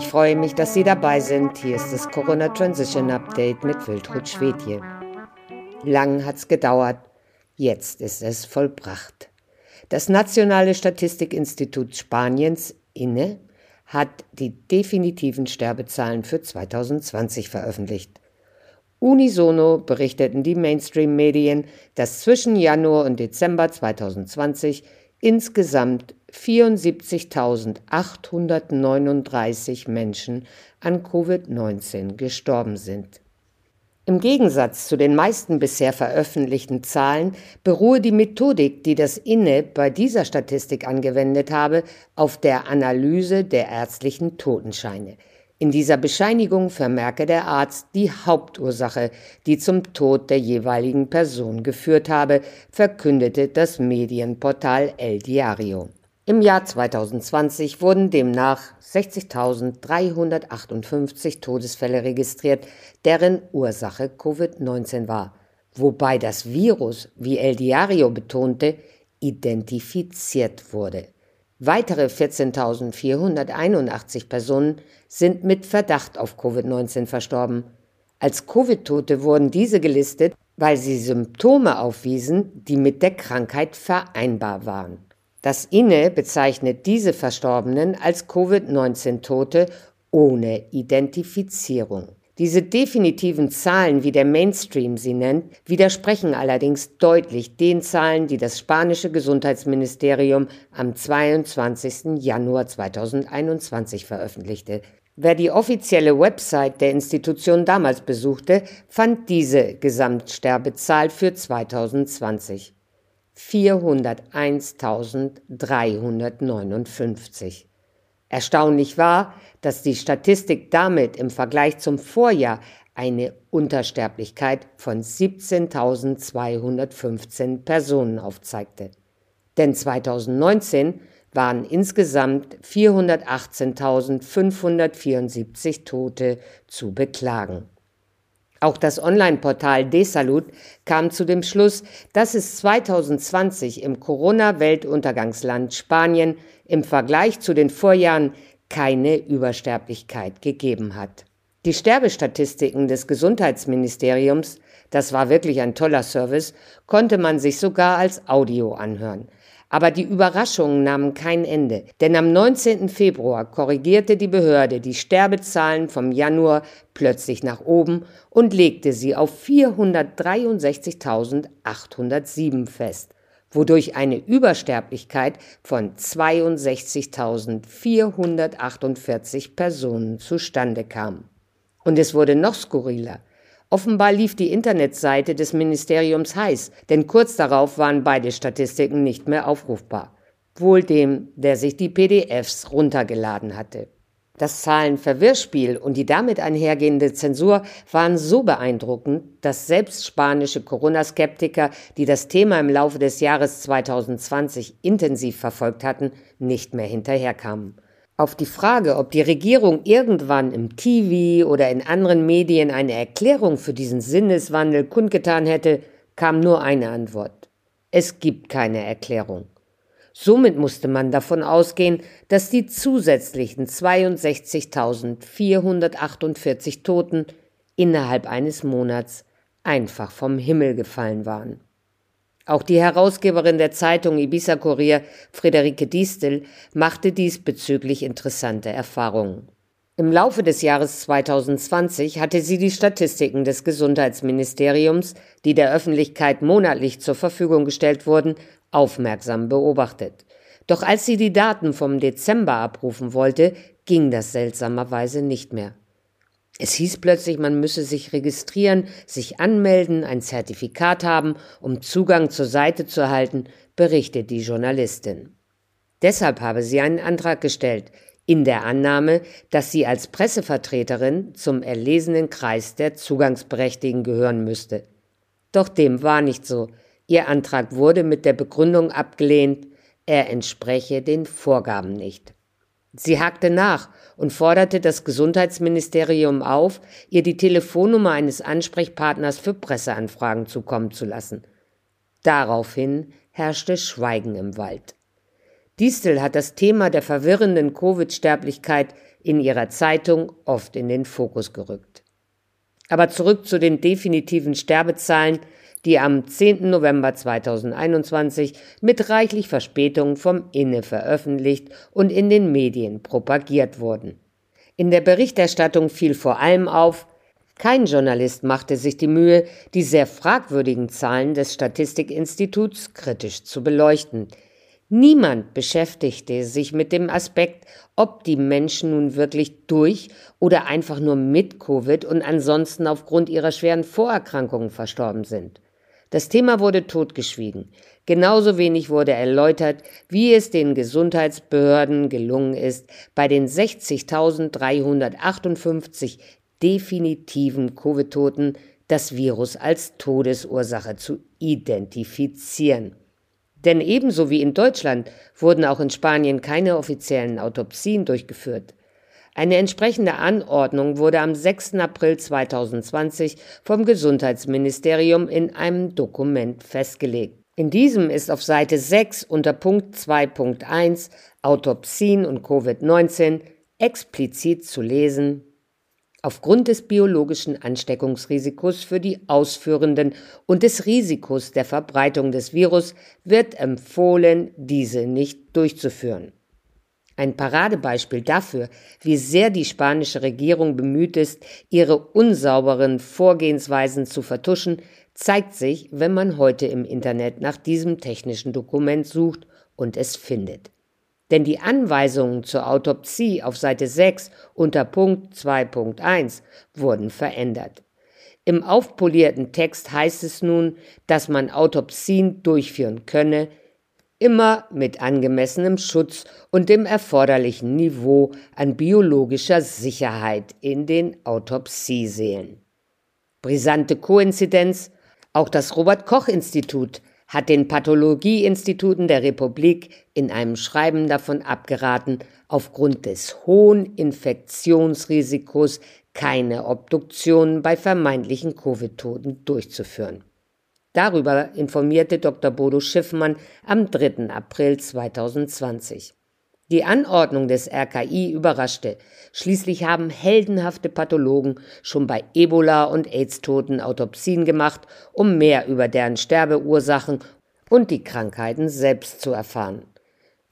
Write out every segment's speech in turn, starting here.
Ich freue mich, dass Sie dabei sind. Hier ist das Corona Transition Update mit Wiltrud Schwedje. Lang hat's gedauert. Jetzt ist es vollbracht. Das Nationale Statistikinstitut Spaniens, INE, hat die definitiven Sterbezahlen für 2020 veröffentlicht. Unisono berichteten die Mainstream-Medien, dass zwischen Januar und Dezember 2020 insgesamt 74.839 Menschen an Covid-19 gestorben sind. Im Gegensatz zu den meisten bisher veröffentlichten Zahlen beruhe die Methodik, die das INE bei dieser Statistik angewendet habe, auf der Analyse der ärztlichen Totenscheine. In dieser Bescheinigung vermerke der Arzt die Hauptursache, die zum Tod der jeweiligen Person geführt habe, verkündete das Medienportal El Diario. Im Jahr 2020 wurden demnach 60.358 Todesfälle registriert, deren Ursache Covid-19 war, wobei das Virus, wie El Diario betonte, identifiziert wurde. Weitere 14.481 Personen sind mit Verdacht auf Covid-19 verstorben. Als Covid-Tote wurden diese gelistet, weil sie Symptome aufwiesen, die mit der Krankheit vereinbar waren. Das INE bezeichnet diese Verstorbenen als Covid-19-Tote ohne Identifizierung. Diese definitiven Zahlen, wie der Mainstream sie nennt, widersprechen allerdings deutlich den Zahlen, die das spanische Gesundheitsministerium am 22. Januar 2021 veröffentlichte. Wer die offizielle Website der Institution damals besuchte, fand diese Gesamtsterbezahl für 2020. 401.359. Erstaunlich war, dass die Statistik damit im Vergleich zum Vorjahr eine Untersterblichkeit von 17.215 Personen aufzeigte. Denn 2019 waren insgesamt 418.574 Tote zu beklagen. Auch das Online-Portal Desalut kam zu dem Schluss, dass es 2020 im Corona-Weltuntergangsland Spanien im Vergleich zu den Vorjahren keine Übersterblichkeit gegeben hat. Die Sterbestatistiken des Gesundheitsministeriums, das war wirklich ein toller Service, konnte man sich sogar als Audio anhören. Aber die Überraschungen nahmen kein Ende, denn am 19. Februar korrigierte die Behörde die Sterbezahlen vom Januar plötzlich nach oben und legte sie auf 463.807 fest, wodurch eine Übersterblichkeit von 62.448 Personen zustande kam. Und es wurde noch skurriler. Offenbar lief die Internetseite des Ministeriums heiß, denn kurz darauf waren beide Statistiken nicht mehr aufrufbar. Wohl dem, der sich die PDFs runtergeladen hatte. Das Zahlenverwirrspiel und die damit einhergehende Zensur waren so beeindruckend, dass selbst spanische Corona-Skeptiker, die das Thema im Laufe des Jahres 2020 intensiv verfolgt hatten, nicht mehr hinterherkamen. Auf die Frage, ob die Regierung irgendwann im TV oder in anderen Medien eine Erklärung für diesen Sinneswandel kundgetan hätte, kam nur eine Antwort. Es gibt keine Erklärung. Somit musste man davon ausgehen, dass die zusätzlichen 62.448 Toten innerhalb eines Monats einfach vom Himmel gefallen waren. Auch die Herausgeberin der Zeitung Ibiza Kurier, Friederike Diestel, machte diesbezüglich interessante Erfahrungen. Im Laufe des Jahres 2020 hatte sie die Statistiken des Gesundheitsministeriums, die der Öffentlichkeit monatlich zur Verfügung gestellt wurden, aufmerksam beobachtet. Doch als sie die Daten vom Dezember abrufen wollte, ging das seltsamerweise nicht mehr. Es hieß plötzlich, man müsse sich registrieren, sich anmelden, ein Zertifikat haben, um Zugang zur Seite zu erhalten, berichtet die Journalistin. Deshalb habe sie einen Antrag gestellt, in der Annahme, dass sie als Pressevertreterin zum erlesenen Kreis der Zugangsberechtigten gehören müsste. Doch dem war nicht so. Ihr Antrag wurde mit der Begründung abgelehnt, er entspreche den Vorgaben nicht. Sie hakte nach und forderte das Gesundheitsministerium auf, ihr die Telefonnummer eines Ansprechpartners für Presseanfragen zukommen zu lassen. Daraufhin herrschte Schweigen im Wald. Distel hat das Thema der verwirrenden Covid-Sterblichkeit in ihrer Zeitung oft in den Fokus gerückt. Aber zurück zu den definitiven Sterbezahlen, die am 10. November 2021 mit reichlich Verspätung vom Inne veröffentlicht und in den Medien propagiert wurden. In der Berichterstattung fiel vor allem auf, kein Journalist machte sich die Mühe, die sehr fragwürdigen Zahlen des Statistikinstituts kritisch zu beleuchten. Niemand beschäftigte sich mit dem Aspekt, ob die Menschen nun wirklich durch oder einfach nur mit Covid und ansonsten aufgrund ihrer schweren Vorerkrankungen verstorben sind. Das Thema wurde totgeschwiegen. Genauso wenig wurde erläutert, wie es den Gesundheitsbehörden gelungen ist, bei den 60.358 definitiven Covid-Toten das Virus als Todesursache zu identifizieren. Denn ebenso wie in Deutschland wurden auch in Spanien keine offiziellen Autopsien durchgeführt. Eine entsprechende Anordnung wurde am 6. April 2020 vom Gesundheitsministerium in einem Dokument festgelegt. In diesem ist auf Seite 6 unter Punkt 2.1 Autopsien und Covid-19 explizit zu lesen, Aufgrund des biologischen Ansteckungsrisikos für die Ausführenden und des Risikos der Verbreitung des Virus wird empfohlen, diese nicht durchzuführen. Ein Paradebeispiel dafür, wie sehr die spanische Regierung bemüht ist, ihre unsauberen Vorgehensweisen zu vertuschen, zeigt sich, wenn man heute im Internet nach diesem technischen Dokument sucht und es findet denn die Anweisungen zur Autopsie auf Seite 6 unter Punkt 2.1 wurden verändert. Im aufpolierten Text heißt es nun, dass man Autopsien durchführen könne, immer mit angemessenem Schutz und dem erforderlichen Niveau an biologischer Sicherheit in den Autopsiesälen. Brisante Koinzidenz, auch das Robert Koch Institut hat den Pathologieinstituten der Republik in einem Schreiben davon abgeraten, aufgrund des hohen Infektionsrisikos keine Obduktionen bei vermeintlichen Covid-Toten durchzuführen. Darüber informierte Dr. Bodo Schiffmann am 3. April 2020. Die Anordnung des RKI überraschte. Schließlich haben heldenhafte Pathologen schon bei Ebola und AIDS-Toten Autopsien gemacht, um mehr über deren Sterbeursachen und die Krankheiten selbst zu erfahren.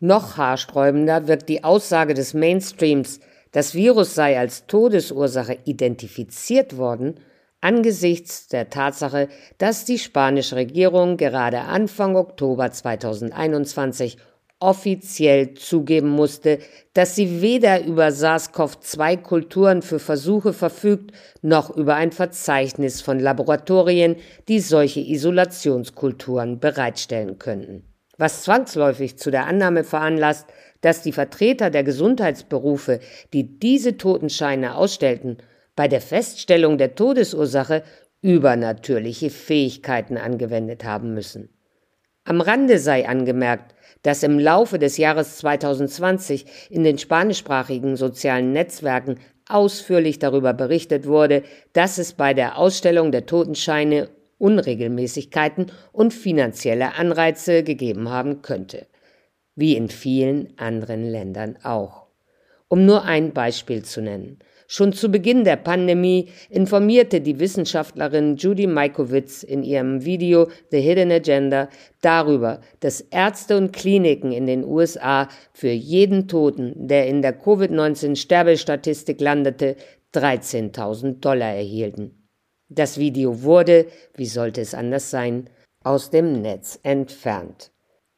Noch haarsträubender wirkt die Aussage des Mainstreams, das Virus sei als Todesursache identifiziert worden, angesichts der Tatsache, dass die spanische Regierung gerade Anfang Oktober 2021 offiziell zugeben musste, dass sie weder über SARS-CoV-2-Kulturen für Versuche verfügt, noch über ein Verzeichnis von Laboratorien, die solche Isolationskulturen bereitstellen könnten. Was zwangsläufig zu der Annahme veranlasst, dass die Vertreter der Gesundheitsberufe, die diese Totenscheine ausstellten, bei der Feststellung der Todesursache übernatürliche Fähigkeiten angewendet haben müssen. Am Rande sei angemerkt, dass im Laufe des Jahres 2020 in den spanischsprachigen sozialen Netzwerken ausführlich darüber berichtet wurde, dass es bei der Ausstellung der Totenscheine Unregelmäßigkeiten und finanzielle Anreize gegeben haben könnte, wie in vielen anderen Ländern auch. Um nur ein Beispiel zu nennen. Schon zu Beginn der Pandemie informierte die Wissenschaftlerin Judy Mikovits in ihrem Video The Hidden Agenda darüber, dass Ärzte und Kliniken in den USA für jeden Toten, der in der Covid-19-Sterbestatistik landete, 13.000 Dollar erhielten. Das Video wurde, wie sollte es anders sein, aus dem Netz entfernt.